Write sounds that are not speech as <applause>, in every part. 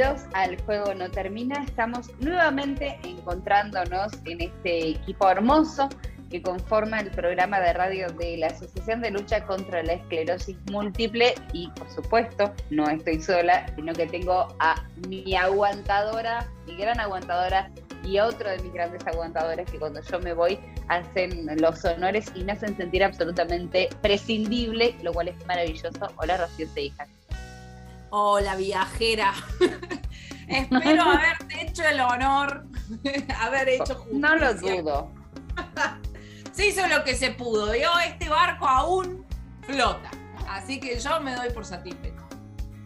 al Juego No Termina. Estamos nuevamente encontrándonos en este equipo hermoso que conforma el programa de radio de la Asociación de Lucha contra la Esclerosis Múltiple y, por supuesto, no estoy sola, sino que tengo a mi aguantadora, mi gran aguantadora y a otro de mis grandes aguantadores que cuando yo me voy hacen los honores y me hacen sentir absolutamente prescindible, lo cual es maravilloso. Hola, Rocío hija. Hola, viajera. <laughs> Espero <laughs> haberte hecho el honor, haber hecho justicia. No lo dudo. <laughs> Se hizo lo que se pudo. Yo, este barco aún flota. Así que yo me doy por satisfecha.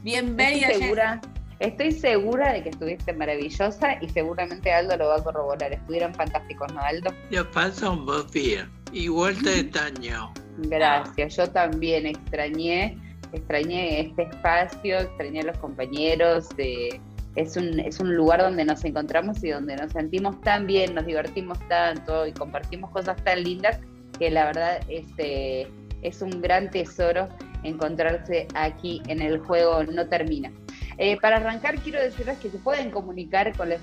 Bienvenida. Estoy segura, estoy segura de que estuviste maravillosa y seguramente Aldo lo va a corroborar. Estuvieron fantásticos, ¿no, Aldo? Ya pasa un buen día. Igual te extraño. Gracias, yo también extrañé, extrañé este espacio, extrañé a los compañeros. de- es, un, es un lugar donde nos encontramos y donde nos sentimos tan bien, nos divertimos tanto y compartimos cosas tan lindas que la verdad este, es un gran tesoro encontrarse aquí en el juego No Termina. Eh, para arrancar, quiero decirles que se pueden comunicar con la,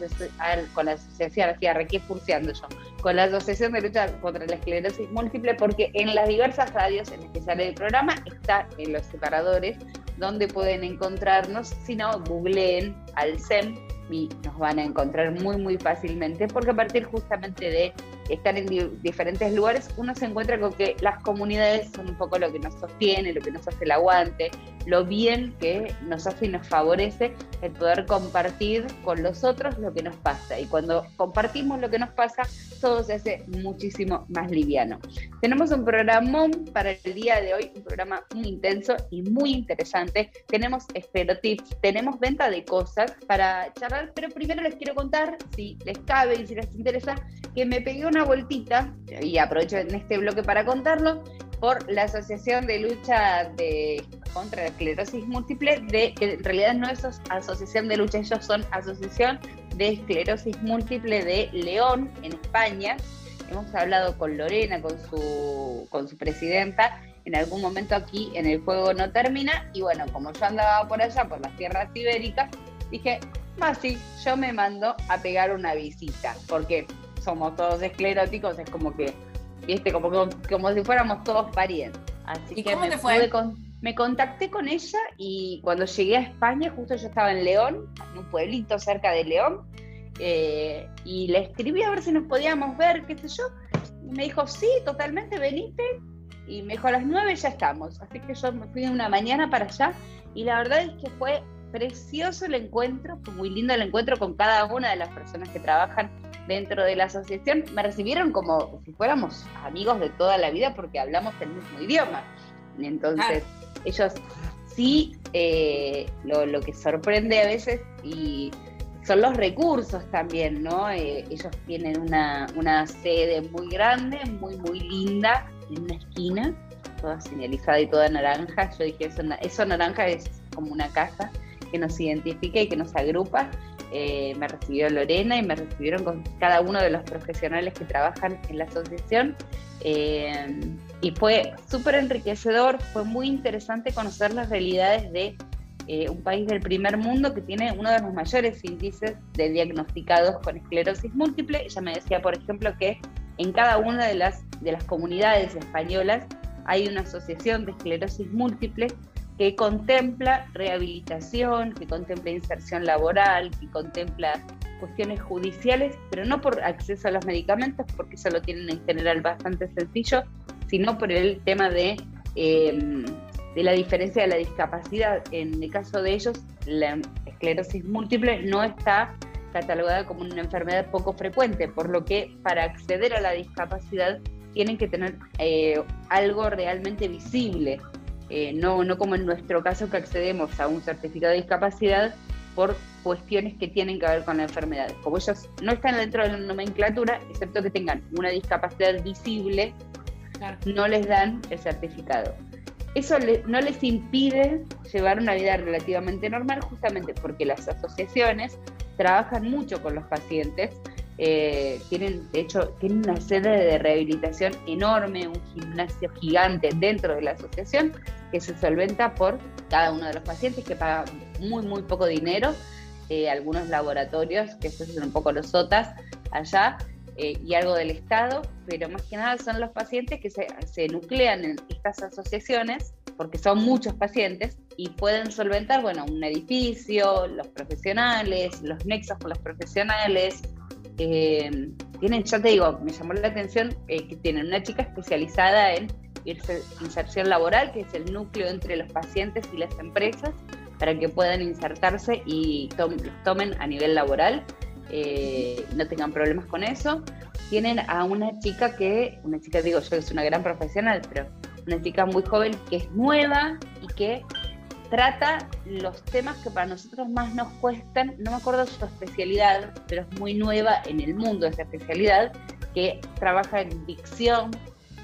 con la asociación, arranqué furciando yo, con la Asociación de Lucha contra la Esclerosis Múltiple, porque en las diversas radios en las que el programa está en los separadores, donde pueden encontrarnos, si no, googleen al SEM y nos van a encontrar muy, muy fácilmente, porque a partir justamente de estar en di- diferentes lugares, uno se encuentra con que las comunidades son un poco lo que nos sostiene, lo que nos hace el aguante, lo bien que nos hace y nos favorece el poder compartir con los otros lo que nos pasa. Y cuando compartimos lo que nos pasa, todo se hace muchísimo más liviano. Tenemos un programón para el día de hoy, un programa muy intenso y muy interesante. Tenemos estereotips, tenemos venta de cosas para charlar, pero primero les quiero contar, si les cabe y si les interesa, que me pegué una vueltita, y aprovecho en este bloque para contarlo, por la Asociación de Lucha de, contra la Esclerosis Múltiple, de, que en realidad no es as- Asociación de Lucha, ellos son Asociación de Esclerosis Múltiple de León, en España. Hemos hablado con Lorena, con su, con su presidenta, en algún momento aquí en el juego no termina, y bueno, como yo andaba por allá, por las tierras ibéricas, dije, más sí, yo me mando a pegar una visita, porque somos todos escleróticos, es como que, viste, como, como, como si fuéramos todos parientes. Así ¿Y que cómo me, te fue? con- me contacté con ella y cuando llegué a España, justo yo estaba en León, en un pueblito cerca de León, eh, y le escribí a ver si nos podíamos ver, qué sé yo, y me dijo, sí, totalmente, venite, y me dijo, a las nueve ya estamos. Así que yo me fui una mañana para allá, y la verdad es que fue precioso el encuentro, fue muy lindo el encuentro con cada una de las personas que trabajan dentro de la asociación. Me recibieron como si fuéramos amigos de toda la vida porque hablamos el mismo idioma. Entonces, ellos sí, eh, lo, lo que sorprende a veces y son los recursos también, ¿no? Eh, ellos tienen una, una sede muy grande, muy, muy linda, en una esquina, toda señalizada y toda naranja. Yo dije, eso naranja es como una casa que nos identifica y que nos agrupa. Eh, me recibió Lorena y me recibieron con cada uno de los profesionales que trabajan en la asociación. Eh, y fue súper enriquecedor, fue muy interesante conocer las realidades de eh, un país del primer mundo que tiene uno de los mayores índices de diagnosticados con esclerosis múltiple. Ella me decía, por ejemplo, que en cada una de las, de las comunidades españolas hay una asociación de esclerosis múltiple que contempla rehabilitación, que contempla inserción laboral, que contempla cuestiones judiciales, pero no por acceso a los medicamentos, porque eso lo tienen en general bastante sencillo, sino por el tema de, em, de la diferencia de la discapacidad. En el caso de ellos, la esclerosis múltiple no está catalogada como una enfermedad poco frecuente, por lo que para acceder a la discapacidad tienen que tener eh, algo realmente visible, eh, no, no como en nuestro caso que accedemos a un certificado de discapacidad por cuestiones que tienen que ver con la enfermedad. Como ellos no están dentro de la nomenclatura, excepto que tengan una discapacidad visible, no les dan el certificado. Eso no les impide llevar una vida relativamente normal justamente porque las asociaciones trabajan mucho con los pacientes, eh, tienen, de hecho, tienen una sede de rehabilitación enorme, un gimnasio gigante dentro de la asociación que se solventa por cada uno de los pacientes que paga muy, muy poco dinero. Eh, algunos laboratorios, que esos son un poco los SOTAS allá, eh, y algo del Estado, pero más que nada son los pacientes que se, se, nuclean en estas asociaciones, porque son muchos pacientes, y pueden solventar, bueno, un edificio, los profesionales, los nexos con los profesionales. Eh, tienen, ya te digo, me llamó la atención que tienen una chica especializada en inserción laboral, que es el núcleo entre los pacientes y las empresas, para que puedan insertarse y los tomen a nivel laboral, eh, no tengan problemas con eso. Tienen a una chica que, una chica digo yo es una gran profesional, pero una chica muy joven que es nueva y que trata los temas que para nosotros más nos cuestan, no me acuerdo su especialidad, pero es muy nueva en el mundo esa especialidad, que trabaja en dicción,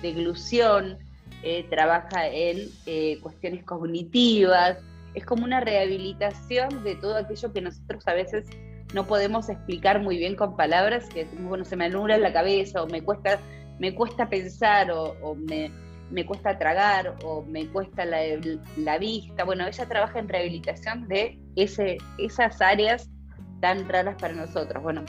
deglución, eh, trabaja en eh, cuestiones cognitivas, es como una rehabilitación de todo aquello que nosotros a veces no podemos explicar muy bien con palabras, que bueno, se me anula la cabeza o me cuesta, me cuesta pensar o, me, me, cuesta tragar o me cuesta la, la, vista. Bueno, ella trabaja en rehabilitación de ese, esas áreas tan raras para nosotros. Bueno,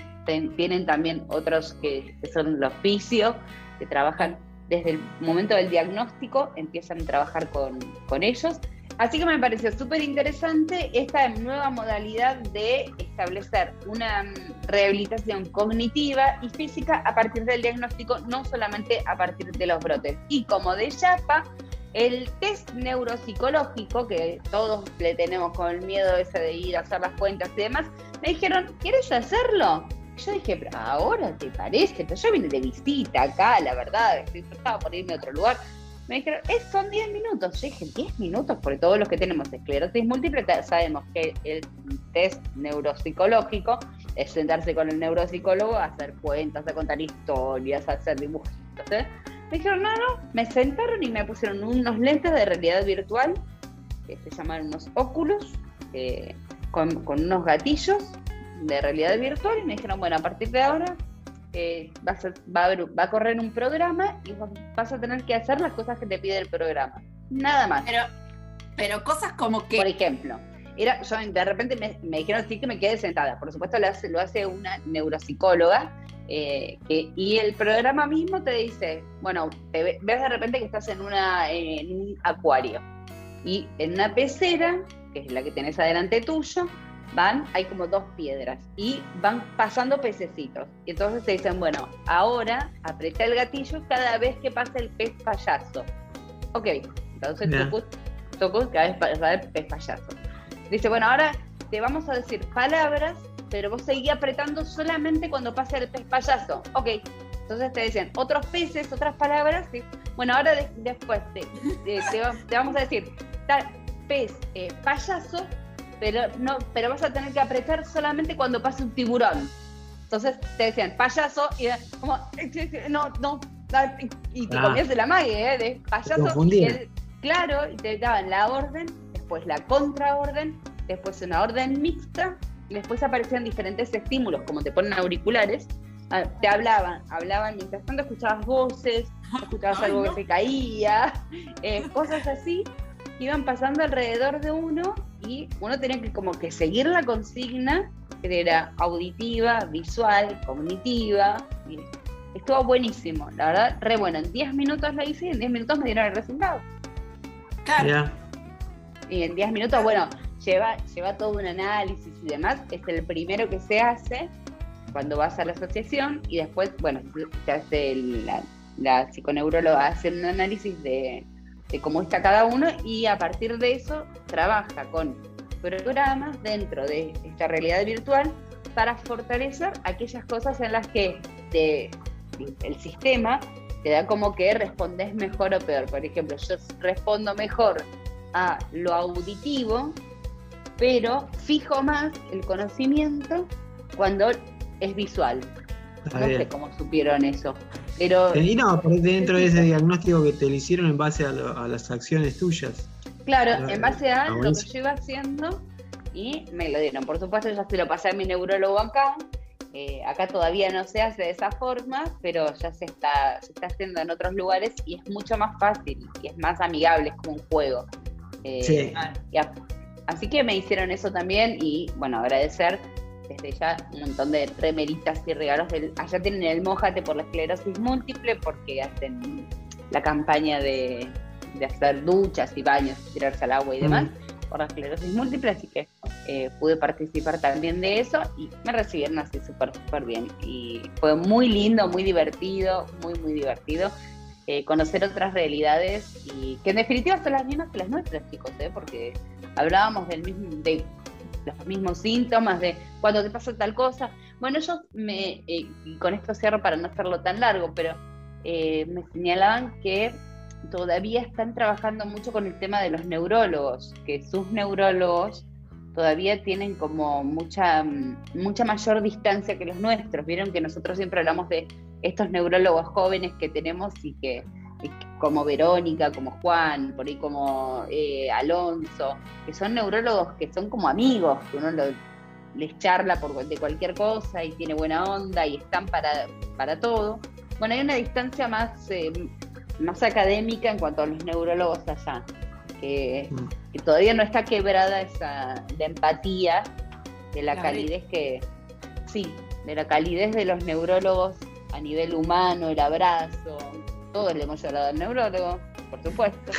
tienen también otros que, son los fisios, que trabajan desde el momento del diagnóstico empiezan a trabajar con, ellos. Así que me pareció súper interesante esta nueva modalidad de establecer una mm, rehabilitación cognitiva y física a partir del diagnóstico, no solamente a partir de los brotes. Y como de Yapa, el test neuropsicológico, que todos le tenemos con el miedo ese de ir a hacer las cuentas y demás, me dijeron, ¿quieres hacerlo? yo dije, pero ahora te parece, pero yo vine de visita acá, la verdad, estoy estaba por irme a otro lugar. Me dijeron, es, son 10 minutos. Yo dije, 10 minutos, porque todos los que tenemos esclerosis múltiple sabemos que el test neuropsicológico es sentarse con el neuropsicólogo a hacer cuentas, a contar historias, a hacer dibujitos. ¿eh? Me dijeron, no, no, me sentaron y me pusieron unos lentes de realidad virtual, que se llaman unos óculos, eh, con, con unos gatillos de realidad virtual y me dijeron, bueno, a partir de ahora eh, vas va, a, va a correr un programa y vas a tener que hacer las cosas que te pide el programa. Nada más. Pero, pero cosas como que... Por ejemplo, era, yo de repente me, dijeron sí que me quede sentada. Por supuesto lo hace, lo hace una neuropsicóloga eh, y el programa mismo te dice, bueno, te ves de repente que estás en, una, en un acuario y en una pecera, que es la que tenés adelante tuyo, van, hay como dos piedras y van pasando pececitos. Y entonces te dicen, bueno, ahora aprieta el gatillo cada vez que pasa el pez payaso. Ok, entonces tocó cada vez pasa el pez payaso. Dice, bueno, ahora te vamos a decir palabras, pero vos seguís apretando solamente cuando pasa el pez payaso. Ok, entonces te dicen otros peces, otras palabras. Bueno, ahora después te, te, vamos a decir tal, pez eh, payaso pero no, pero vas a tener que apretar solamente cuando pase un tiburón. Entonces te decían payaso y como no, no, y te ah. comías de la mague, ¿eh? de payaso. Y claro, y te daban la orden, después la contraorden, después una orden mixta, y después aparecían diferentes estímulos, como te ponen auriculares, ah, te hablaban, hablaban mientras tanto escuchabas voces, escuchabas <laughs> algo que se caía, eh, cosas así, iban pasando alrededor de uno y uno tenía que como que seguir la consigna que era auditiva, visual, cognitiva. Y estuvo buenísimo, la verdad, re bueno. En 10 minutos la hice y en 10 minutos me dieron el resultado. Claro. Y en 10 minutos, bueno, lleva, lleva todo un análisis y demás. Es el primero que se hace cuando vas a la asociación y después, bueno, se hace la, la psiconeuróloga hace un análisis de, de cómo está cada uno y a partir de eso trabaja con programas dentro de esta realidad virtual para fortalecer aquellas cosas en las que el sistema te da como que respondes mejor o peor. Por ejemplo, yo respondo mejor a lo auditivo, pero fijo más el conocimiento cuando es visual. no sé cómo supieron eso. Pero, y no, dentro de ese diagnóstico que te lo hicieron en base a, las acciones tuyas. Claro, en base a lo que yo iba haciendo y me lo dieron. Por supuesto, ya se lo pasé a mi neurólogo acá. Eh, acá todavía no se hace de esa forma, pero ya se está, se está haciendo en otros lugares y es mucho más fácil y es más amigable, es como un juego. Eh, sí. así que me hicieron eso también y bueno, agradecer desde ya un montón de remeritas y regalos. allá tienen el Mójate por la esclerosis múltiple porque hacen la campaña de, hacer duchas y baños, tirarse al agua y demás por la esclerosis múltiple, así que eh, pude participar también de eso y me recibieron así súper, súper bien. Y fue muy lindo, muy divertido, muy, muy divertido. Eh, conocer otras realidades y que en definitiva son las mismas que las nuestras, chicos, ¿eh? porque hablábamos del mismo, de los mismos síntomas, de cuando te pasa tal cosa. Bueno, ellos me, eh, con esto cierro para no hacerlo tan largo, pero eh, me señalaban que todavía están trabajando mucho con el tema de los neurólogos, que sus neurólogos todavía tienen como mucha, mucha mayor distancia que los nuestros. Vieron que nosotros siempre hablamos de estos neurólogos jóvenes que tenemos y que como Verónica, como Juan, por ahí como eh, Alonso, que son neurólogos que son como amigos, que uno les charla por, de cualquier cosa y tiene buena onda y están para, para todo. Bueno, hay una distancia más, eh, más académica en cuanto a los neurólogos allá, que, mm. todavía no está quebrada esa de empatía, de la, calidez que, sí, de la calidez de los neurólogos a nivel humano, el abrazo, todos le hemos llorado al neurólogo, por supuesto.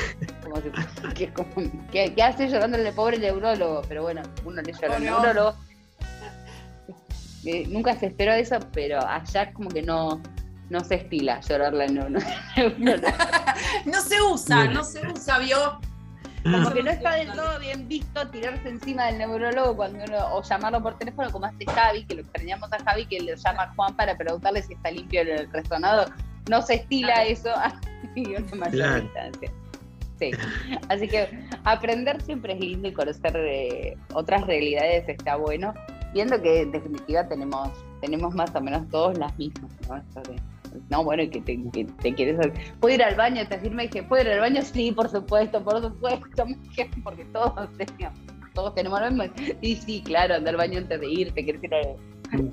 ¿qué, hace llorando el pobre neurólogo? Pero bueno, uno le llora al neurólogo. Eh, nunca se esperó eso, pero allá como que no, no se estila llorarle al neurólogo. <laughs> no se usa, no se usa, vio. Como que no está del todo bien visto tirarse encima del neurólogo cuando uno, o llamarlo por teléfono como hace Javi, que lo extrañamos a Javi, que le llama a Juan para preguntarle si está limpio el resonador no se estila eso y una mayor distancia. Sí. Así que aprender siempre es lindo y conocer eh, otras realidades está bueno, viendo que en definitiva tenemos, tenemos más o menos todos las mismas, ¿no? no, bueno, que te, que te quieres. ¿Puedo ir al baño? Te afirmé que ¿puedo ir al baño? Sí, por supuesto, por supuesto, <laughs> porque todos tenemos, todos tenemos lo mismo. Y sí, claro, andar al baño antes de ir, te quieres ir a,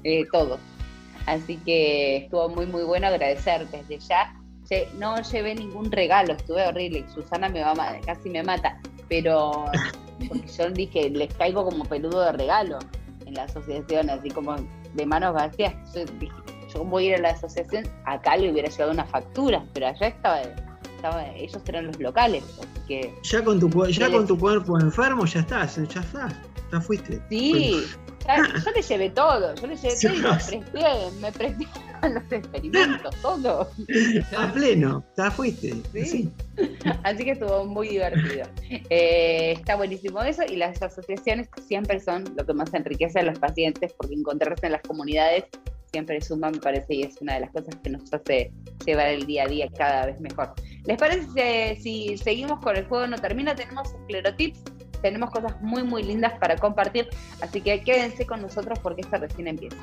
eh, todos. Así que estuvo muy, muy bueno agradecer desde ya. No llevé ningún regalo, estuve horrible. Susana me va casi me mata, pero porque yo dije, les caigo como peludo de regalo en la asociación, así como de manos vacías. Yo dije, yo voy a ir a la asociación, acá le hubiera llevado una factura, pero allá estaba, estaba ellos eran los locales, así que... Ya con tu, ya con tu cuerpo enfermo ya estás, ya estás, ya fuiste. Sí, yo le llevé todo, yo le llevé todo y me presté, me presté <laughs> a los experimentos, todo. A pleno, ya fuiste. Sí. Así que estuvo muy divertido. Eh, está buenísimo eso y las asociaciones siempre son lo que más enriquece a los pacientes porque encontrarse en las comunidades siempre suma, me parece, y es una de las cosas que nos hace llevar el día a día cada vez mejor. ¿Les parece si seguimos con el juego no termina? Tenemos esclerotips tenemos cosas muy, muy lindas para compartir, así que quédense con nosotros porque esta recién empieza.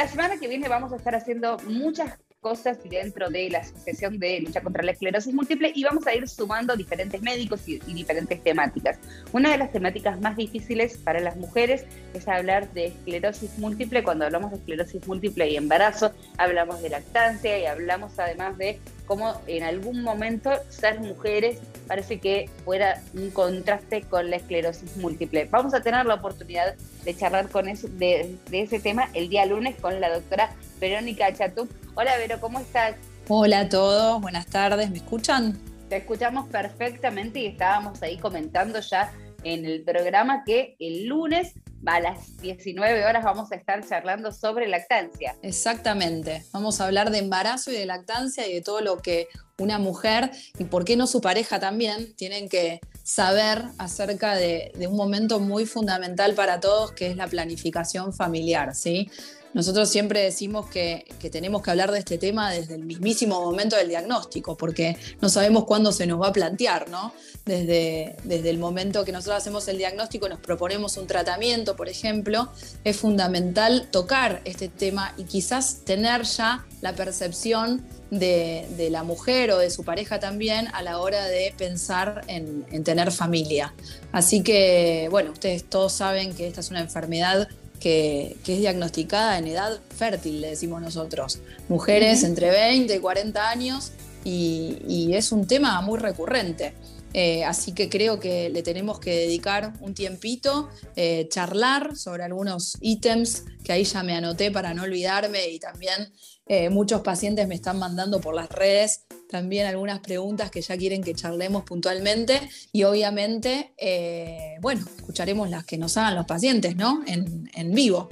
La semana que viene vamos a estar haciendo muchas cosas dentro de la Asociación de Lucha contra la Esclerosis Múltiple y vamos a ir sumando diferentes médicos y, diferentes temáticas. Una de las temáticas más difíciles para las mujeres es hablar de esclerosis múltiple. Cuando hablamos de esclerosis múltiple y embarazo, hablamos de lactancia y hablamos además de cómo en algún momento ser mujeres parece que fuera un contraste con la esclerosis múltiple. Vamos a tener la oportunidad de charlar con de, de ese tema el día lunes con la doctora Verónica Chatú. Hola Vero, ¿cómo estás? Hola a todos, buenas tardes, ¿me escuchan? Te escuchamos perfectamente y estábamos ahí comentando ya en el programa que el lunes a las 19 horas vamos a estar charlando sobre lactancia. Exactamente, vamos a hablar de embarazo y de lactancia y de todo lo que una mujer y por qué no su pareja también tienen que saber acerca de, de un momento muy fundamental para todos que es la planificación familiar, ¿sí? Nosotros siempre decimos que, tenemos que hablar de este tema desde el mismísimo momento del diagnóstico, porque no sabemos cuándo se nos va a plantear, ¿no? Desde, desde el momento que nosotros hacemos el diagnóstico, nos proponemos un tratamiento, por ejemplo, es fundamental tocar este tema y quizás tener ya la percepción de, la mujer o de su pareja también a la hora de pensar en, en tener familia. Así que, bueno, ustedes todos saben que esta es una enfermedad que, es diagnosticada en edad fértil, le decimos nosotros. Mujeres entre 20 y 40 años y, es un tema muy recurrente. Eh, así que creo que le tenemos que dedicar un tiempito, eh, charlar sobre algunos ítems que ahí ya me anoté para no olvidarme y también eh, muchos pacientes me están mandando por las redes también algunas preguntas que ya quieren que charlemos puntualmente y obviamente, eh, bueno, escucharemos las que nos hagan los pacientes, ¿no? En, vivo.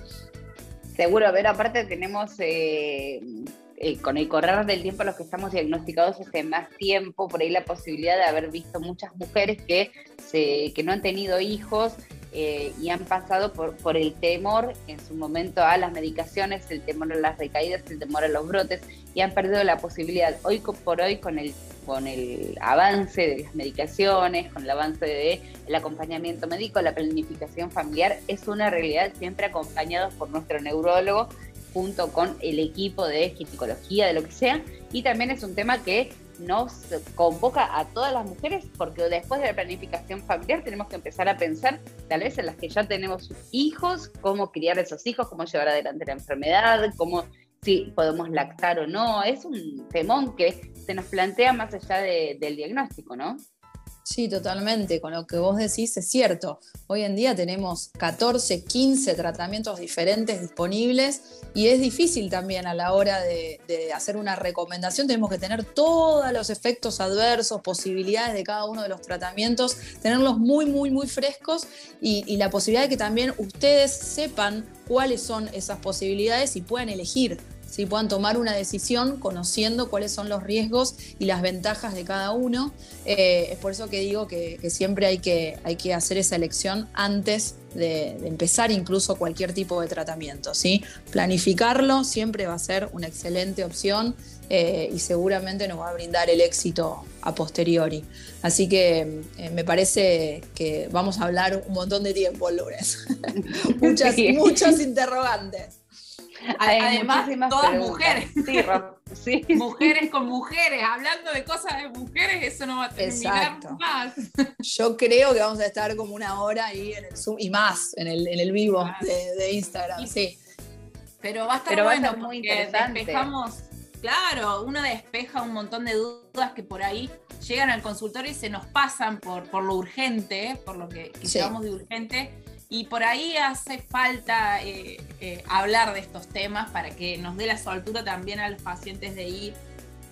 Seguro, ver, aparte tenemos... Eh, con el correr del tiempo los que estamos diagnosticados hace más tiempo, por ahí la posibilidad de haber visto muchas mujeres que, se, que no han tenido hijos eh, y han pasado por, por el temor en su momento a las medicaciones, el temor a las recaídas, el temor a los brotes y han perdido la posibilidad hoy por hoy con el, con el avance de las medicaciones, con el avance del el acompañamiento médico, la planificación familiar es una realidad siempre acompañados por nuestro neurólogo junto con el equipo de ginecología, de lo que sea, y también es un tema que nos convoca a todas las mujeres porque después de la planificación familiar tenemos que empezar a pensar tal vez en las que ya tenemos hijos, cómo criar a esos hijos, cómo llevar adelante la enfermedad, cómo si podemos lactar o no. Es un temón que se nos plantea más allá del diagnóstico, ¿no? Sí, totalmente. Con lo que vos decís es cierto. Hoy en día tenemos 14, 15 tratamientos diferentes disponibles y es difícil también a la hora de, hacer una recomendación. Tenemos que tener todos los efectos adversos, posibilidades de cada uno de los tratamientos, tenerlos muy, muy, muy frescos y, y la posibilidad de que también ustedes sepan cuáles son esas posibilidades y puedan elegir si puedan tomar una decisión conociendo cuáles son los riesgos y las ventajas de cada uno. Eh, es por eso que digo que, siempre hay que, hay que, hacer esa elección antes de, empezar incluso cualquier tipo de tratamiento. ¿sí? Planificarlo siempre va a ser una excelente opción eh, y seguramente nos va a brindar el éxito a posteriori. Así que eh, me parece que vamos a hablar un montón de tiempo el lunes. <laughs> muchas, muchos Además, todas mujeres. <laughs> Mujeres con mujeres, hablando de cosas de mujeres, eso no va a terminar más. Yo creo que vamos a estar como una hora ahí en el Zoom y más en el, en el vivo de, Instagram, sí. Pero va a estar bueno muy interesante. despejamos, claro, uno despeja un montón de dudas que por ahí llegan al consultorio y se nos pasan por, por lo urgente, por lo que, que de urgente y por ahí hace falta eh, eh, hablar de estos temas para que nos dé la soltura también a los pacientes de ir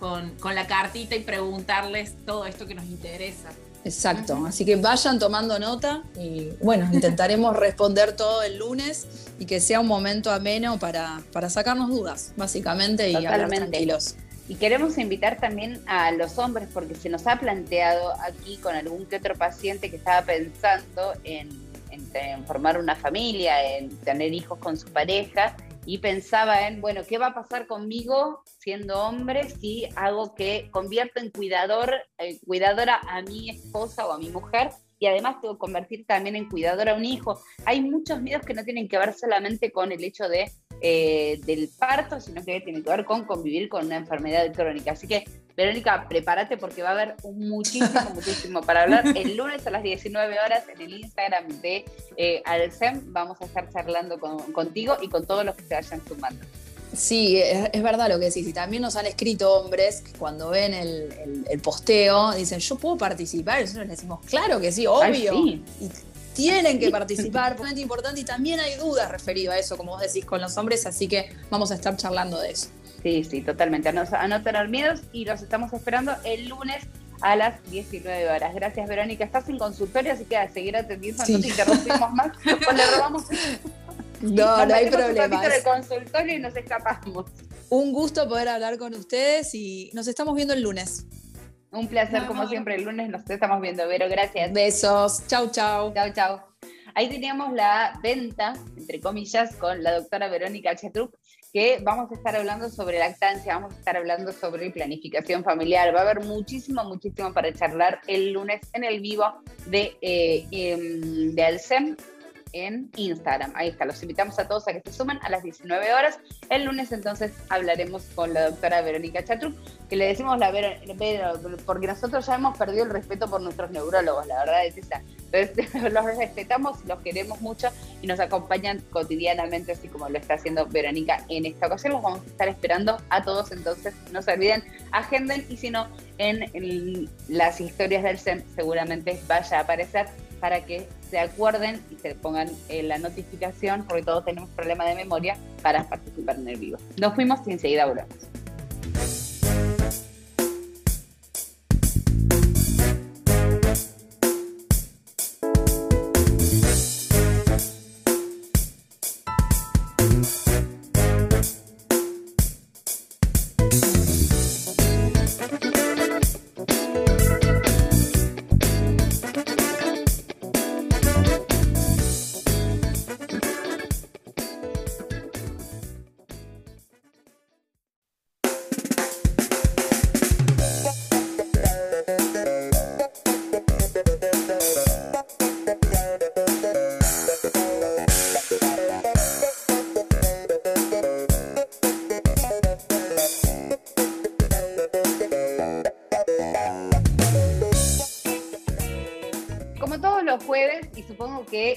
con, la cartita y preguntarles todo esto que nos interesa. Exacto, así que vayan tomando nota y bueno, <laughs> intentaremos responder todo el lunes y que sea un momento ameno para, para sacarnos dudas, básicamente, y hablar tranquilos. Y queremos invitar también a los hombres, porque se nos ha planteado aquí con algún que otro paciente que estaba pensando en en, formar una familia, en tener hijos con su pareja, y pensaba en, bueno, ¿qué va a pasar conmigo siendo hombre si hago que convierto en cuidador, eh, cuidadora a mi esposa o a mi mujer? Y además tengo que convertir también en cuidadora a un hijo. Hay muchos miedos que no tienen que ver solamente con el hecho de eh, del parto, sino que tiene que ver con convivir con una enfermedad crónica. Así que, Verónica, prepárate porque va a haber muchísimo, <laughs> muchísimo para hablar. El lunes a las 19 horas en el Instagram de eh, Alcem vamos a estar charlando contigo y con todos los que se vayan sumando. Sí, es, verdad lo que decís. Y también nos han escrito hombres que cuando ven el, posteo dicen, yo puedo participar. Y nosotros les decimos, claro que sí, obvio. Y tienen que participar, es importante. Y también hay dudas referido a eso, como vos decís, con los hombres. Así que vamos a estar charlando de eso. Sí, sí, totalmente. A no, tener miedos y los estamos esperando el lunes a las 19 horas. Gracias, Verónica. Estás en consultorio, así que a seguir atendiendo, no te interrumpimos más <laughs> o le robamos no, no hay problema. de consultorio y nos escapamos. Un gusto poder hablar con ustedes y nos estamos viendo el lunes. Un placer, como siempre, el lunes nos estamos viendo, Vero, gracias. Besos, chau, chau. Chau, chau. Ahí teníamos la venta, entre comillas, con la doctora Verónica Chetrup, que vamos a estar hablando sobre lactancia, vamos a estar hablando sobre planificación familiar. Va a haber muchísimo, muchísimo para charlar el lunes en el vivo de, eh, em, de Alcem en Instagram. Ahí está, los invitamos a todos a que se sumen a las 19 horas. El lunes entonces hablaremos con la doctora Verónica Chatruc, que le decimos la Vero, porque nosotros ya hemos perdido el respeto por nuestros neurólogos, la verdad es esa. Entonces <laughs> los respetamos, los queremos mucho y nos acompañan cotidianamente, así como lo está haciendo Verónica en esta ocasión. Los vamos a estar esperando a todos, entonces no se olviden, agenden y si no, en, en las historias del SEM seguramente vaya a aparecer para que se acuerden y se pongan la notificación, porque todos tenemos problemas de memoria, para participar en el vivo. Nos fuimos y enseguida volvemos.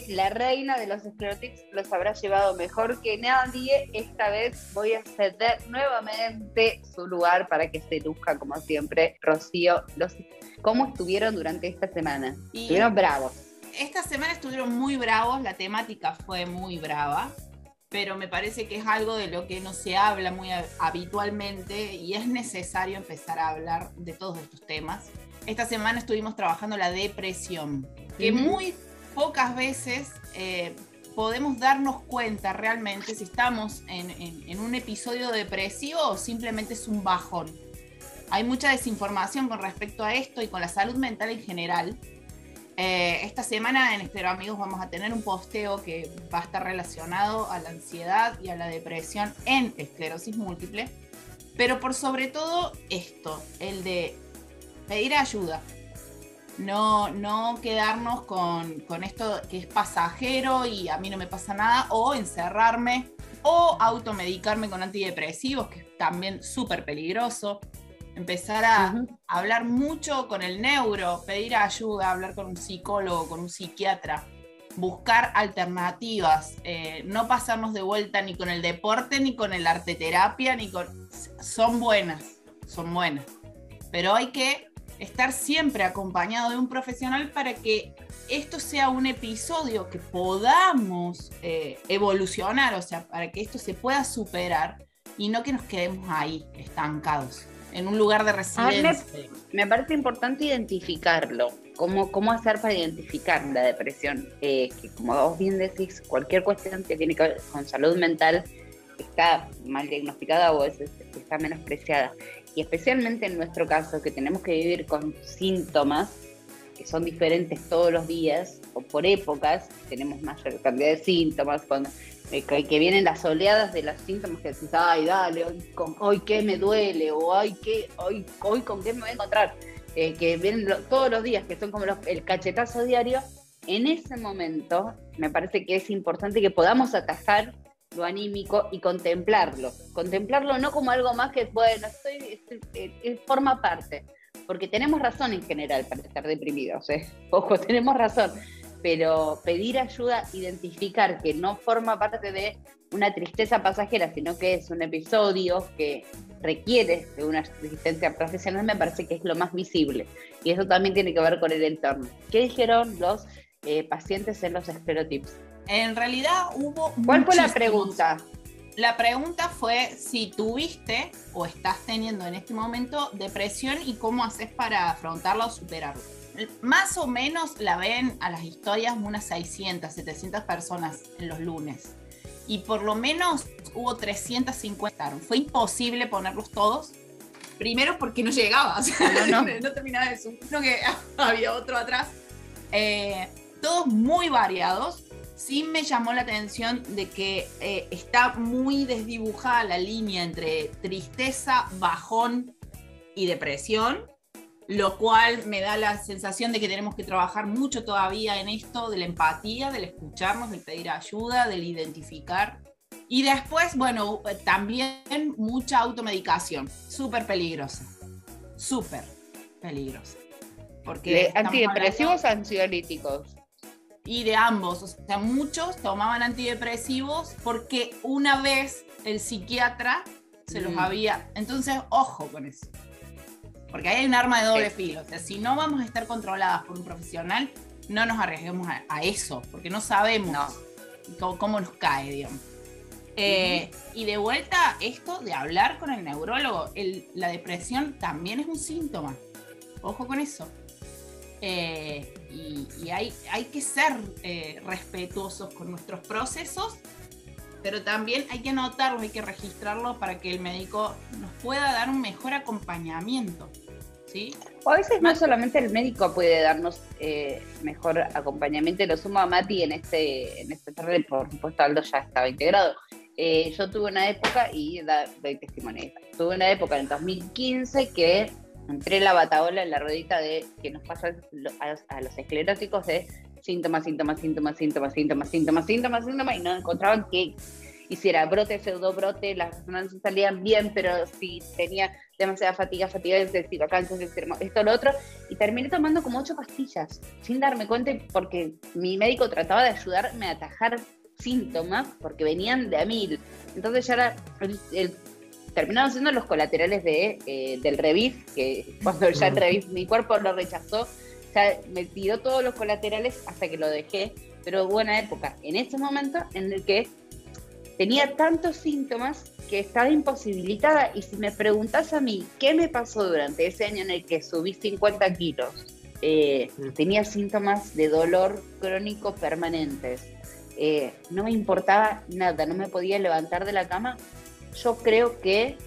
La reina de los esclerotics los habrá llevado mejor que nadie. Esta vez voy a ceder nuevamente su lugar para que se luzca como siempre. Rocío, los, ¿cómo estuvieron durante esta semana? estuvieron bravos. Esta semana estuvieron muy bravos, la temática fue muy brava, pero me parece que es algo de lo que no se habla muy habitualmente y es necesario empezar a hablar de todos estos temas. Esta semana estuvimos trabajando la depresión, que muy pocas veces eh, podemos darnos cuenta realmente si estamos en, un episodio depresivo o simplemente es un bajón. Hay mucha desinformación con respecto a esto y con la salud mental en general. Eh, esta semana en Estero Amigos vamos a tener un posteo que va a estar relacionado a la ansiedad y a la depresión en esclerosis múltiple, pero por sobre todo esto, el de pedir ayuda, no, no quedarnos con, esto que es pasajero y a mí no me pasa nada, o encerrarme, o automedicarme con antidepresivos, que es también súper peligroso. Empezar a hablar mucho con el neuro, pedir ayuda, hablar con un psicólogo, con un psiquiatra, buscar alternativas, eh, no pasarnos de vuelta ni con el deporte, ni con el arte terapia, ni con... Son buenas, son buenas, pero hay que estar siempre acompañado de un profesional para que esto sea un episodio que podamos eh, evolucionar, o sea, para que esto se pueda superar y no que nos quedemos ahí estancados en un lugar de residencia. Me, parece importante identificarlo. ¿Cómo, ¿Cómo hacer para identificar la depresión? Eh, que como vos bien decís, cualquier cuestión que tiene que ver con salud mental está mal diagnosticada o está menospreciada y especialmente en nuestro caso, que tenemos que vivir con síntomas que son diferentes todos los días o por épocas, tenemos mayor cantidad de síntomas, cuando eh, que vienen las oleadas de los síntomas que decís, ay, dale, hoy, qué me duele, o hoy, qué, hoy, hoy con qué me voy a encontrar, eh, que vienen todos los días, que son como el cachetazo diario, en ese momento me parece que es importante que podamos atajar lo anímico y contemplarlo. Contemplarlo no como algo más que, bueno, estoy, eh, forma parte, porque tenemos razón en general para estar deprimidos, ¿eh? <laughs> ojo, tenemos razón, pero pedir ayuda, identificar que no forma parte de una tristeza pasajera, sino que es un episodio que requiere de una asistencia profesional, me parece que es lo más visible. Y eso también tiene que ver con el entorno. ¿Qué dijeron los eh, pacientes en los esclerotips? En realidad hubo... ¿Cuál fue la pregunta? La pregunta fue si tuviste o estás teniendo en este momento depresión y cómo haces para afrontarla o superarla. Más o menos la ven a las historias unas 600, 700 personas en los lunes y por lo menos hubo 350. Fue imposible ponerlos todos. Primero porque no llegaba, <laughs> o sea, no, no. terminaba de no que <laughs> había otro atrás. Eh, todos muy variados. Sí me llamó la atención de que eh, está muy desdibujada la línea entre tristeza, bajón y depresión lo cual me da la sensación de que tenemos que trabajar mucho todavía en esto de la empatía, del escucharnos, del pedir ayuda, del identificar. Y después, bueno, también mucha automedicación, súper peligrosa, súper peligrosa. Porque antidepresivos, ansiolíticos. Y de ambos, o sea, muchos tomaban antidepresivos porque una vez el psiquiatra se los mm. había. Entonces, ojo con eso. Porque hay un arma de doble filo. O sea, si no vamos a estar controladas por un profesional, no nos arriesguemos a, eso, porque no sabemos cómo, nos cae, digamos. Eh, y de vuelta, esto de hablar con el neurólogo, la depresión también es un síntoma. Ojo con eso. Eh, y, hay, hay, que ser eh, respetuosos con nuestros procesos, pero también hay que anotarlo, hay que registrarlo para que el médico nos pueda dar un mejor acompañamiento. ¿sí? O a veces no solamente el médico puede darnos eh, mejor acompañamiento, lo sumo a Mati en este, en este tarde, por supuesto Aldo ya estaba integrado. Eh, yo tuve una época, y da, doy testimonio, tuve una época en el 2015 que entré la bataola en la ruedita de que nos pasa a, los escleróticos de síntomas, síntomas, síntomas, síntomas, síntomas, síntomas, síntomas, síntomas, y no encontraban que hiciera brote, pseudo brote, las resonancias salían bien, pero si tenía demasiada fatiga, fatiga excesiva, cáncer extremo, esto, lo otro, y terminé tomando como ocho pastillas, sin darme cuenta, porque mi médico trataba de ayudarme a atajar síntomas, porque venían de a mil. Entonces ya era, el, terminaron siendo los colaterales de, eh, del Revif, que cuando ya el Revif, mi cuerpo lo rechazó, ya me tiró todos los colaterales hasta que lo dejé, pero buena época, en ese momento en el que tenía tantos síntomas que estaba imposibilitada. Y si me preguntas a mí qué me pasó durante ese año en el que subí 50 kilos, eh, tenía síntomas de dolor crónico permanentes, eh, no me importaba nada, no me podía levantar de la cama, yo creo que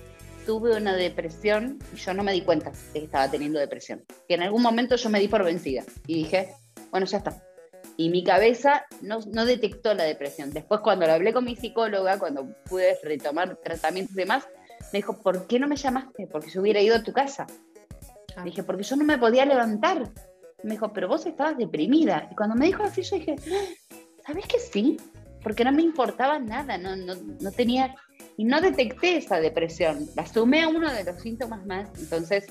tuve una depresión y yo no me di cuenta de que estaba teniendo depresión. Que en algún momento yo me di por vencida y dije, bueno, ya está, y mi cabeza no, no, detectó la depresión. Después cuando lo hablé con mi psicóloga, cuando pude retomar tratamientos y demás, me dijo, ¿por qué no me llamaste? Porque yo hubiera ido a tu casa. Ah. Dije, porque yo no me podía levantar. Me dijo, pero vos estabas deprimida. Y cuando me dijo así, yo dije, ¿sabes que sí? Porque no me importaba nada, no, no, no tenía... Y no detecté esa depresión. La sumé a uno de los síntomas más. Entonces,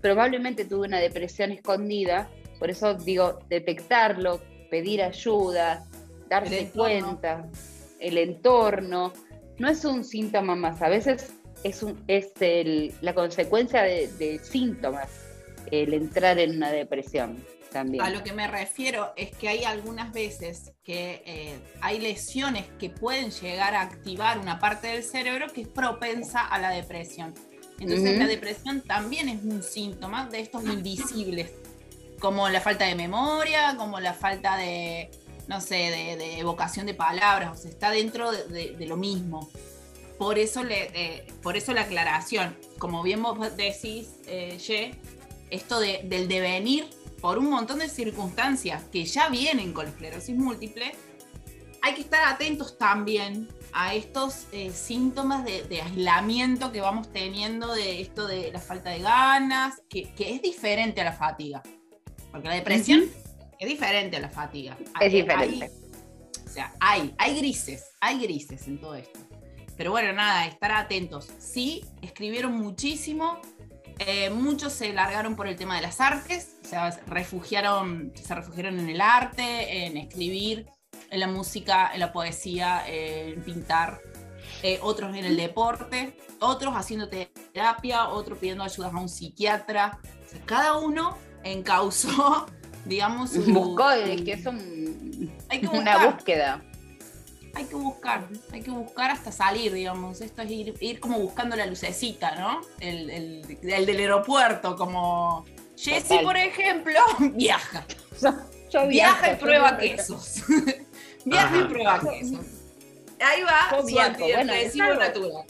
probablemente tuve una depresión escondida. Por eso digo, detectarlo, pedir ayuda, darse cuenta, el entorno, no es un síntoma más, a veces es, un, es la consecuencia de, síntomas el entrar en una depresión. También. A lo que me refiero es que hay algunas veces que eh, hay lesiones que pueden llegar a activar una parte del cerebro que es propensa a la depresión. Entonces la depresión también es un síntoma de estos invisibles como la falta de memoria, como la falta de, no sé, de, evocación de palabras, o sea, está dentro de, lo mismo. Por eso, le, por eso la aclaración, como bien vos decís, eh, Ye, esto del devenir por un montón de circunstancias que ya vienen con la esclerosis múltiple, hay que estar atentos también a estos eh, síntomas de, aislamiento que vamos teniendo, de esto de la falta de ganas, que es diferente a la fatiga. Porque la depresión es diferente a la fatiga. Es diferente. sea, hay, hay grises, hay grises en todo esto. Pero bueno, nada, estar atentos. Sí, escribieron muchísimo, eh, muchos se largaron por el tema de las artes, o sea, refugiaron, se refugiaron en el arte, en escribir, en la música, en la poesía, en pintar. Eh, otros en el deporte, otros haciendo terapia, otros pidiendo ayuda a un psiquiatra. cada uno encausó, <laughs> digamos, su... Buscó, es que es una búsqueda hay que buscar, hay que buscar hasta salir, digamos. Esto es ir, como buscando la lucecita, ¿no? El, del aeropuerto, como Jessy, por ejemplo, <laughs> viaja. Yo, viaja y <laughs> prueba quesos. viaja y prueba quesos. Ahí va su bueno, natural.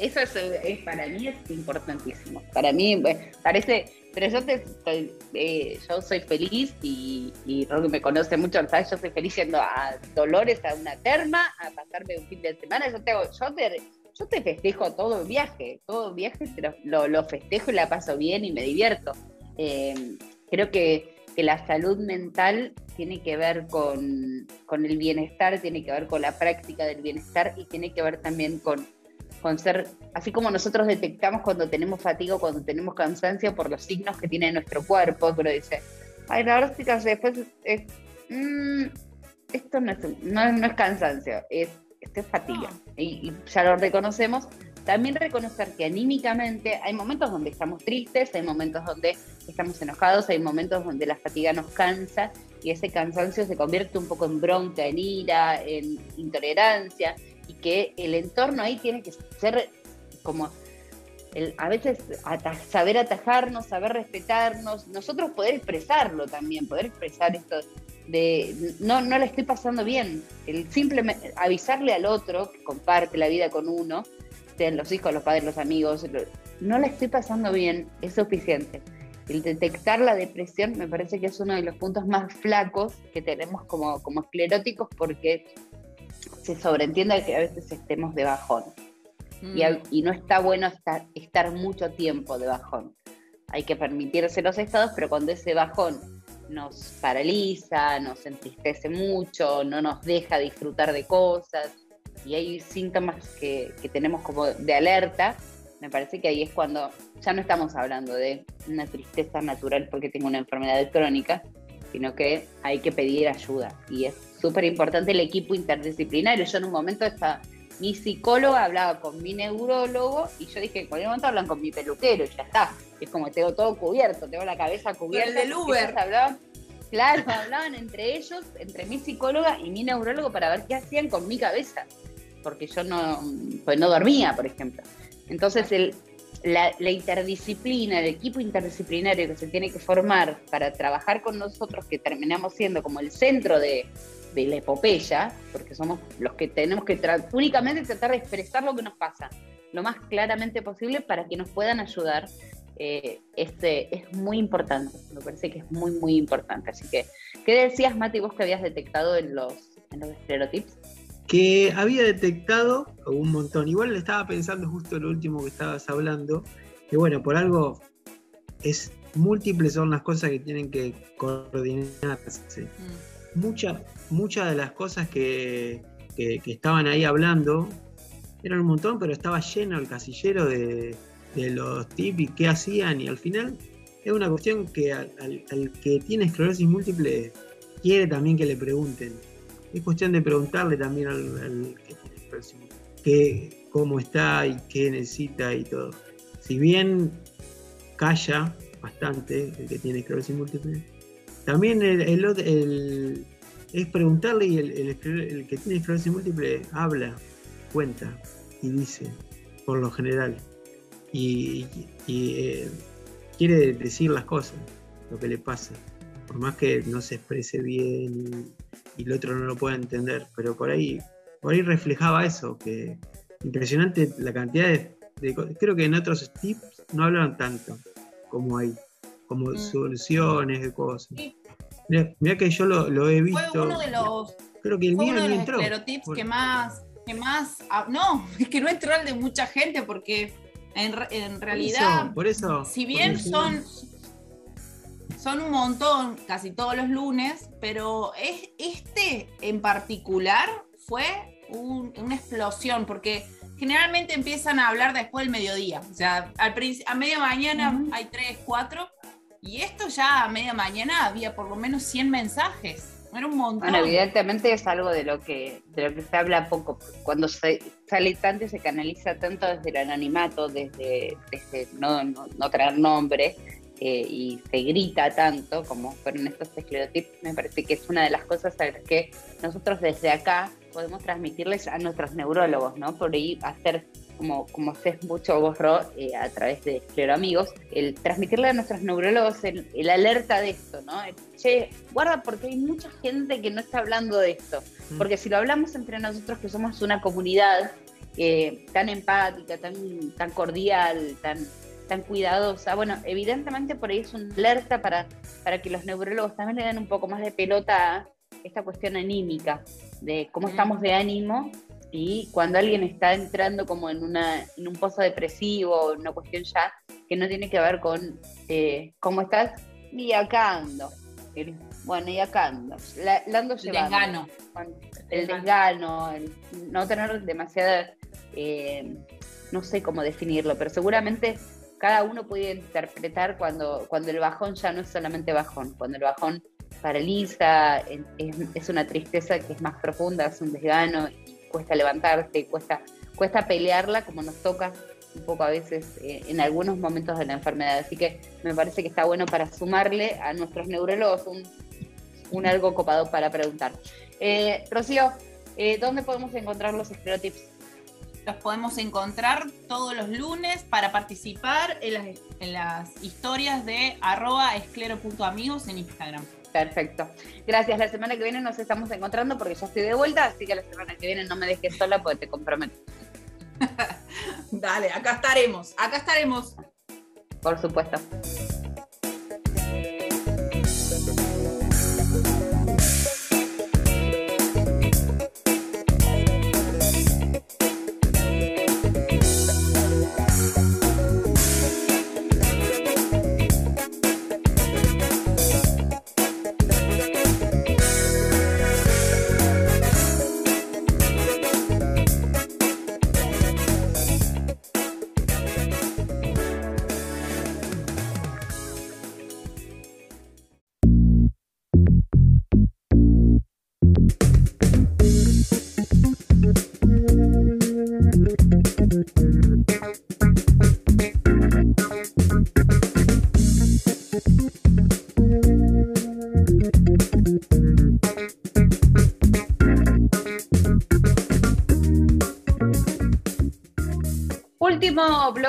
Eso es, para mí es importantísimo. Para mí parece pero yo te, eh, yo soy feliz y, y que me conoce mucho, ¿sabes? Yo soy feliz yendo a Dolores, a una terma, a pasarme un fin de semana. Yo te, yo te, yo te festejo todo el viaje, todo viaje lo, lo, festejo y la paso bien y me divierto. Eh, creo que, que, la salud mental tiene que ver con, con el bienestar, tiene que ver con la práctica del bienestar y tiene que ver también con con ser, así como nosotros detectamos cuando tenemos fatiga, cuando tenemos cansancio por los signos que tiene nuestro cuerpo, pero dice, ay, la verdad es que después es, mm, esto no es, no, es cansancio, es, esto es fatiga. Y, ya lo reconocemos. También reconocer que anímicamente hay momentos donde estamos tristes, hay momentos donde estamos enojados, hay momentos donde la fatiga nos cansa y ese cansancio se convierte un poco en bronca, en ira, en intolerancia y que el entorno ahí tiene que ser como el, a veces saber atajarnos, saber respetarnos, nosotros poder expresarlo también, poder expresar esto de no, no le estoy pasando bien, el simplemente avisarle al otro que comparte la vida con uno, sean los hijos, los padres, los amigos, no le estoy pasando bien, es suficiente. El detectar la depresión me parece que es uno de los puntos más flacos que tenemos como, como escleróticos porque se sobreentiende que a veces estemos de bajón. Y, mm. no está bueno estar, estar mucho tiempo de bajón. Hay que permitirse los estados, pero cuando ese bajón nos paraliza, nos entristece mucho, no nos deja disfrutar de cosas y hay síntomas que, que, tenemos como de alerta, me parece que ahí es cuando ya no estamos hablando de una tristeza natural porque tengo una enfermedad crónica, sino que hay que pedir ayuda y es súper importante el equipo interdisciplinario. Yo en un momento estaba, mi psicóloga hablaba con mi neurólogo y yo dije, en cualquier momento hablan con mi peluquero y ya está. Es como tengo todo cubierto, tengo la cabeza cubierta. el del Uber. claro, <laughs> hablaban entre ellos, entre mi psicóloga y mi neurólogo para ver qué hacían con mi cabeza. Porque yo no, pues no dormía, por ejemplo. Entonces el, la, interdisciplina, el equipo interdisciplinario que se tiene que formar para trabajar con nosotros, que terminamos siendo como el centro de, de la epopeya, porque somos los que tenemos que únicamente tratar de expresar lo que nos pasa lo más claramente posible para que nos puedan ayudar. Eh, este, es muy importante, me parece que es muy, muy importante. Así que, ¿qué decías, Mati, vos que habías detectado en los, en los estereotipos? Que había detectado un montón. Igual le estaba pensando justo lo último que estabas hablando, que bueno, por algo es múltiples son las cosas que tienen que coordinarse. Mm muchas muchas de las cosas que, estaban ahí hablando eran un montón, pero estaba lleno el casillero de, los tips y qué hacían, y al final es una cuestión que al, que tiene esclerosis múltiple quiere también que le pregunten. Es cuestión de preguntarle también al, que tiene esclerosis múltiple cómo está y qué necesita y todo. Si bien calla bastante el que tiene esclerosis múltiple, también el, es preguntarle y el, que tiene esclerosis múltiple habla, cuenta y dice, por lo general. Y, eh, quiere decir las cosas, lo que le pasa. Por más que no se exprese bien y, el otro no lo pueda entender, pero por ahí, por ahí reflejaba eso, que impresionante la cantidad de, creo que en otros tips no hablaron tanto como ahí como mm. soluciones de cosas. Mira, que yo lo, he visto. Fue uno de los, creo que el mío uno de los estereotipos que más, que más. Ah, no, <laughs> es que no entró el de mucha gente porque en, realidad. Por eso, si bien son. Son un montón, casi todos los lunes, pero es, este en particular fue una explosión, porque generalmente empiezan a hablar después del mediodía. O sea, al a media mañana hay tres, cuatro, y esto ya a media mañana había por lo menos 100 mensajes. Era un montón. Bueno, evidentemente es algo de lo que, de lo que se habla poco. Cuando se sale tanto, se canaliza tanto desde el anonimato, desde, desde no, no, no traer nombre, eh, y se grita tanto como fueron estos estereotipos, me parece que es una de las cosas a las que nosotros desde acá podemos transmitirles a nuestros neurólogos, ¿no? Por ahí hacer como, como haces mucho vos, eh, a través de Amigos, el transmitirle a nuestros neurólogos el, alerta de esto, ¿no? che, guarda porque hay mucha gente que no está hablando de esto. Mm. Porque si lo hablamos entre nosotros, que somos una comunidad eh, tan empática, tan, tan cordial, tan, tan cuidadosa, bueno, evidentemente por ahí es una alerta para, para que los neurólogos también le den un poco más de pelota a esta cuestión anímica, de cómo estamos de ánimo y cuando alguien está entrando como en, una, en un pozo depresivo, una cuestión ya que no tiene que ver con eh, cómo estás, y acá ando. bueno, y acá ando. La, ando el desgano. el desgano, el no tener demasiada, eh, no sé cómo definirlo, pero seguramente cada uno puede interpretar cuando, cuando el bajón ya no es solamente bajón, cuando el bajón paraliza, es, es una tristeza que es más profunda, es un desgano cuesta levantarse, cuesta, cuesta pelearla como nos toca un poco a veces eh, en algunos momentos de la enfermedad. Así que me parece que está bueno para sumarle a nuestros neurólogos un, algo copado para preguntar. Eh, Rocío, eh, ¿dónde podemos encontrar los estereotipos? Los podemos encontrar todos los lunes para participar en las, en las historias de arroba esclero.amigos en Instagram. Perfecto. Gracias. La semana que viene nos estamos encontrando porque ya estoy de vuelta, así que la semana que viene no me dejes sola porque te comprometo. <laughs> Dale, acá estaremos, acá estaremos. Por supuesto.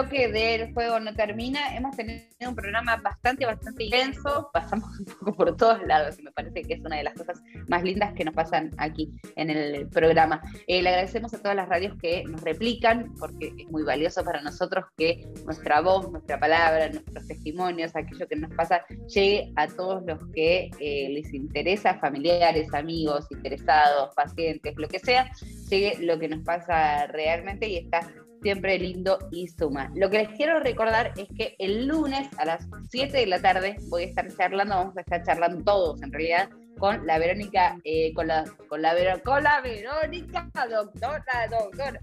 Bloque del juego no termina. Hemos tenido un programa bastante, bastante intenso. Pasamos <laughs> un poco por todos lados y me parece que es una de las cosas más lindas que nos pasan aquí en el programa. Eh, le agradecemos a todas las radios que nos replican porque es muy valioso para nosotros que nuestra voz, nuestra palabra, nuestros testimonios, aquello que nos pasa, llegue a todos los que eh, les interesa, familiares, amigos, interesados, pacientes, lo que sea, llegue lo que nos pasa realmente y está siempre lindo y suma. Lo que les quiero recordar es que el lunes a las 7 de la tarde voy a estar charlando, vamos a estar charlando todos en realidad, con la Verónica, eh, con, la, con, la, con la Verónica, doctora, doctora,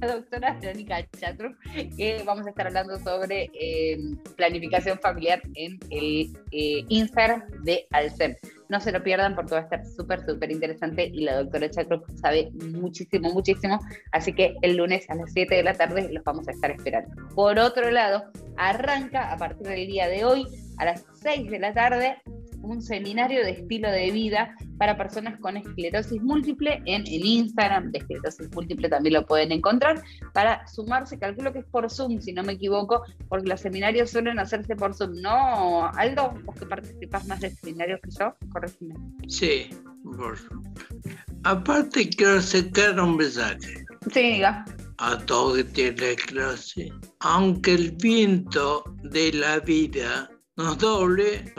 <laughs> doctora Verónica Chatru, que vamos a estar hablando sobre eh, planificación familiar en el eh, Instagram de Alcem. No se lo pierdan porque va a estar súper, súper interesante y la doctora Chatru sabe muchísimo, muchísimo. Así que el lunes a las 7 de la tarde los vamos a estar esperando. Por otro lado, arranca a partir del día de hoy a las 6 de la tarde un seminario de estilo de vida para personas con esclerosis múltiple en el Instagram de esclerosis múltiple también lo pueden encontrar para sumarse, calculo que es por Zoom si no me equivoco, porque los seminarios suelen hacerse por Zoom, ¿no? Aldo, vos que participas más de seminarios que yo, corregime. Sí, por Aparte quiero sacar un mensaje. Sí, diga. A todos que tienen esclerosis. Aunque el viento de la vida nos doble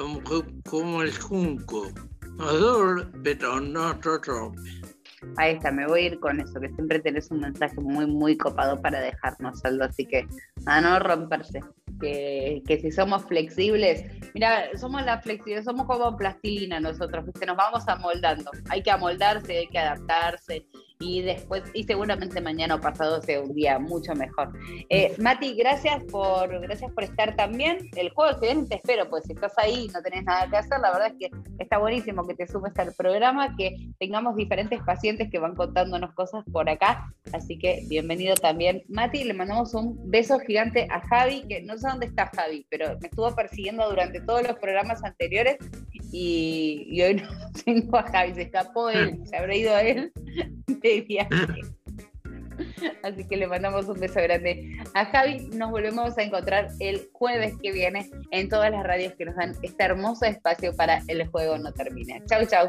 como, el junco. Nos doble, pero no nos rompe. ahí está, me voy a ir con eso, que siempre tenés un mensaje muy, muy copado para dejarnos, algo así que a no romperse. Que, que, si somos flexibles, mira, somos la flexibilidad, somos como plastilina nosotros, ¿viste? nos vamos amoldando, hay que amoldarse, hay que adaptarse, y después, y seguramente mañana o pasado sea un día mucho mejor. Eh, Mati, gracias por, gracias por estar también. El juego que viene te espero, pues si estás ahí y no tenés nada que hacer, la verdad es que está buenísimo que te sumes al programa, que tengamos diferentes pacientes que van contándonos cosas por acá. Así que bienvenido también. Mati, le mandamos un beso gigante a Javi, que no sé dónde está Javi, pero me estuvo persiguiendo durante todos los programas anteriores y, hoy <laughs> no tengo a Javi, se escapó él, se habrá ido a él <laughs> Así que le mandamos un beso grande a Javi. Nos volvemos a encontrar el jueves que viene en todas las radios que nos dan este hermoso espacio para el juego no termina. Chau, chau.